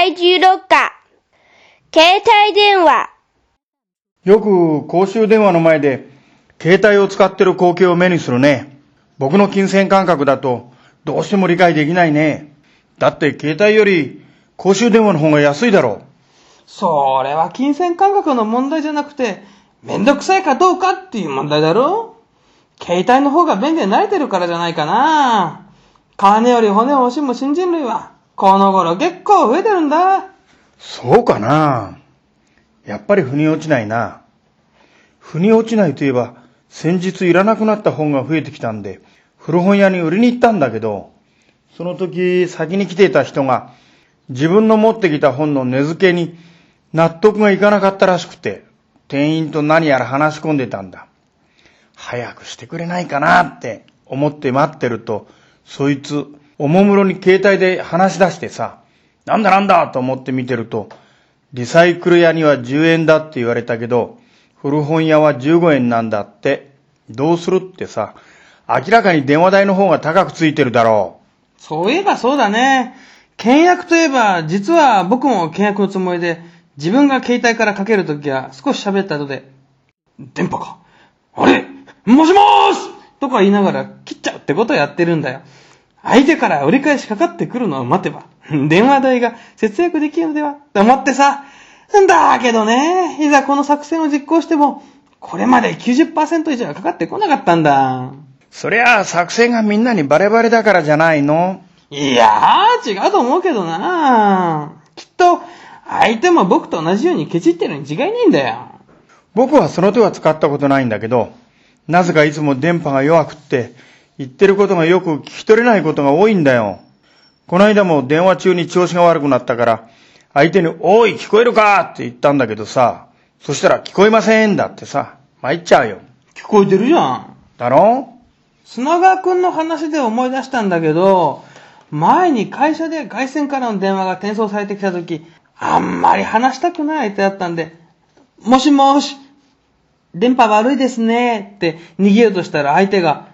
怪獣ロッカー。携帯電話。よく公衆電話の前で携帯を使ってる光景を目にするね。僕の金銭感覚だとどうしても理解できないね。だって携帯より公衆電話の方が安いだろそれは金銭感覚の問題じゃなくて、めんどくさいかどうかっていう問題だろ携帯の方が便利に慣れてるからじゃないかな。金より骨を惜しむ新人類は、この頃結構増えてるんだ。そうかなやっぱり腑に落ちないな。腑に落ちないといえば、先日いらなくなった本が増えてきたんで、古本屋に売りに行ったんだけど、その時先に来ていた人が、自分の持ってきた本の値付けに納得がいかなかったらしくて、店員と何やら話し込んでたんだ。早くしてくれないかなって思って待ってると、そいつ、おもむろに携帯で話し出してさ、なんだなんだと思って見てると、リサイクル屋には10円だって言われたけど、古本屋は15円なんだって、どうするってさ、明らかに電話代の方が高くついてるだろう。そういえばそうだね。契約といえば、実は僕も契約のつもりで、自分が携帯からかけるときは少し喋った後で、電波かあれ？もしもーしとか言いながら切っちゃうってことをやってるんだよ。相手から折り返しかかってくるのを待てば、電話代が節約できるのではって思ってさ。だけどね、いざこの作戦を実行しても、これまで90%以上はかかってこなかったんだ。そりゃあ作戦がみんなにバレバレだからじゃないのいやー、違うと思うけどなきっと、相手も僕と同じようにケチってるに違いないんだよ。僕はその手は使ったことないんだけど、なぜかいつも電波が弱くって、言ってることがよく聞き取れないことが多いんだよ。この間も電話中に調子が悪くなったから、相手に、おい、聞こえるか？って言ったんだけどさ、そしたら聞こえませんだってさ、参っちゃうよ。聞こえてるじゃん。だろ？砂川くんの話で思い出したんだけど、前に会社で外線からの電話が転送されてきた時、あんまり話したくない相手だったんで、もしもし、電波悪いですねって逃げようとしたら相手が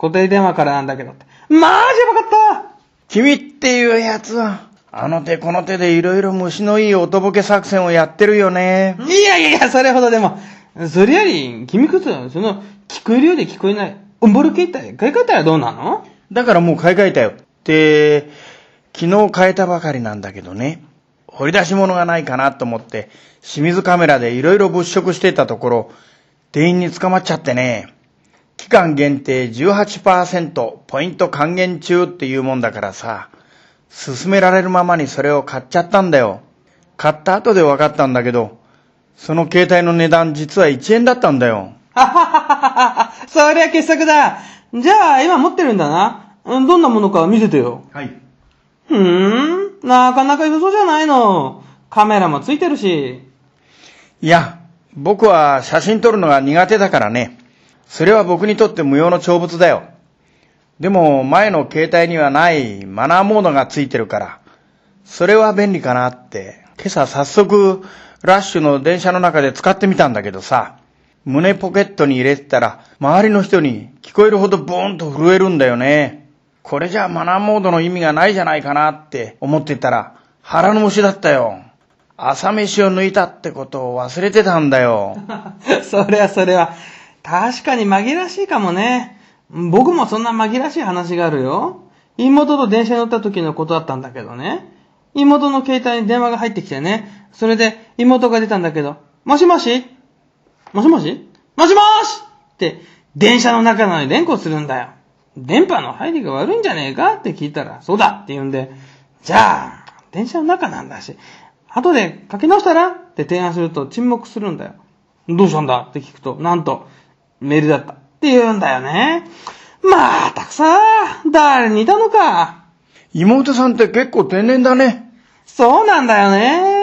固定電話からなんだけどって。マジやばかった君っていうやつは、あの手この手でいろいろ虫のいい音ボケ作戦をやってるよね。いやいやいや、それほどでも。それより、君こそ、その、聞こえるようで聞こえない、オンボル携帯、買い替えたらどうなの？だからもう買い替えたよ。って、昨日変えたばかりなんだけどね。掘り出し物がないかなと思って、清水カメラでいろいろ物色してたところ、店員に捕まっちゃってね。期間限定18%ポイント還元中っていうもんだからさ、勧められるままにそれを買っちゃったんだよ。買った後で分かったんだけど、その携帯の値段実は1円だったんだよ。ははははそりゃ傑作だ。じゃあ今持ってるんだな。どんなものか見せてよ。はい。ふーん。なかなか良そうじゃないの。カメラもついてるし。いや、僕は写真撮るのが苦手だからね。それは僕にとって無用の長物だよ。でも前の携帯にはないマナーモードがついてるから、それは便利かなって、今朝早速ラッシュの電車の中で使ってみたんだけどさ、胸ポケットに入れてたら周りの人に聞こえるほどブーンと震えるんだよね。これじゃマナーモードの意味がないじゃないかなって思ってたら腹の虫だったよ。朝飯を抜いたってことを忘れてたんだよ。それはそれは。確かに紛らわしいかもね。僕もそんな紛らわしい話があるよ。妹と電車に乗った時のことだったんだけどね。妹の携帯に電話が入ってきてね。それで妹が出たんだけど、もしもし？もしもし？もしもし？って電車の中なのに連呼するんだよ。電波の入りが悪いんじゃねえか？って聞いたら、そうだって言うんで、じゃあ、電車の中なんだし、後で書き直したら？って提案すると沈黙するんだよ。どうしたんだ？って聞くと、なんと、メールだったって言うんだよね。まあ、たくさん、誰にいたのか。妹さんって結構天然だね。そうなんだよね。